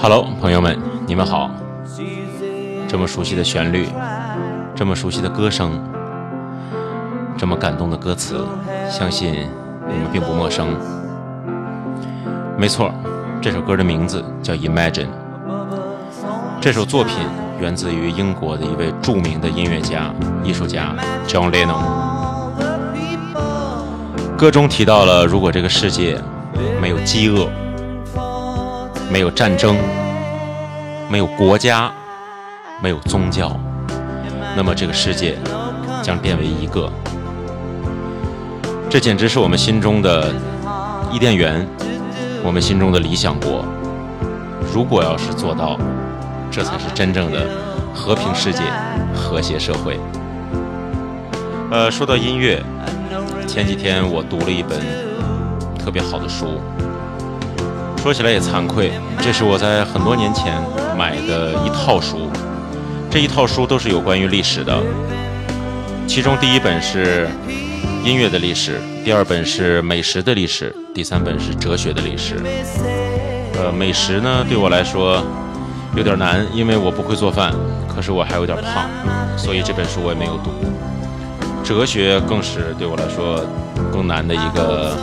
Hello，朋友们，你们好。这么熟悉的旋律，这么熟悉的歌声，这么感动的歌词，相信你们并不陌生。没错，这首歌的名字叫《Imagine》。这首作品源自于英国的一位著名的音乐家、艺术家 John Lennon。歌中提到了，如果这个世界没有饥饿，没有战争，没有国家，没有宗教，那么这个世界将变为一个。这简直是我们心中的伊甸园，我们心中的理想国。如果要是做到，这才是真正的和平世界、和谐社会。呃，说到音乐，前几天我读了一本特别好的书。说起来也惭愧，这是我在很多年前买的一套书，这一套书都是有关于历史的。其中第一本是音乐的历史，第二本是美食的历史，第三本是哲学的历史。呃，美食呢对我来说有点难，因为我不会做饭，可是我还有点胖，所以这本书我也没有读。哲学更是对我来说更难的一个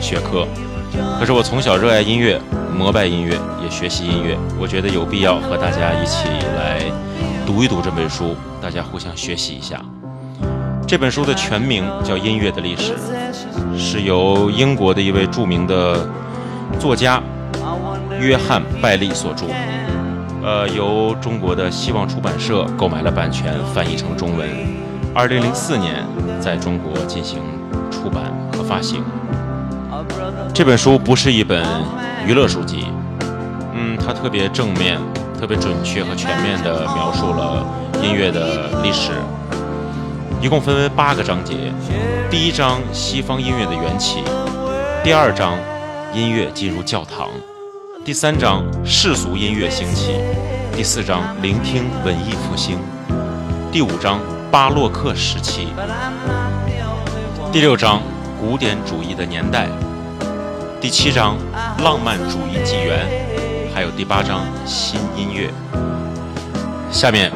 学科。可是我从小热爱音乐，膜拜音乐，也学习音乐。我觉得有必要和大家一起来读一读这本书，大家互相学习一下。这本书的全名叫《音乐的历史》，是由英国的一位著名的作家约翰·拜利所著。呃，由中国的希望出版社购买了版权，翻译成中文。二零零四年在中国进行出版和发行。这本书不是一本娱乐书籍，嗯，它特别正面、特别准确和全面地描述了音乐的历史。一共分为八个章节：第一章西方音乐的缘起；第二章音乐进入教堂；第三章世俗音乐兴起；第四章聆听文艺复兴；第五章巴洛克时期；第六章古典主义的年代。第七章浪漫主义纪元，还有第八章新音乐。下面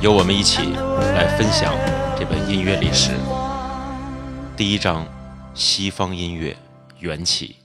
由我们一起来分享这本音乐历史。第一章西方音乐缘起。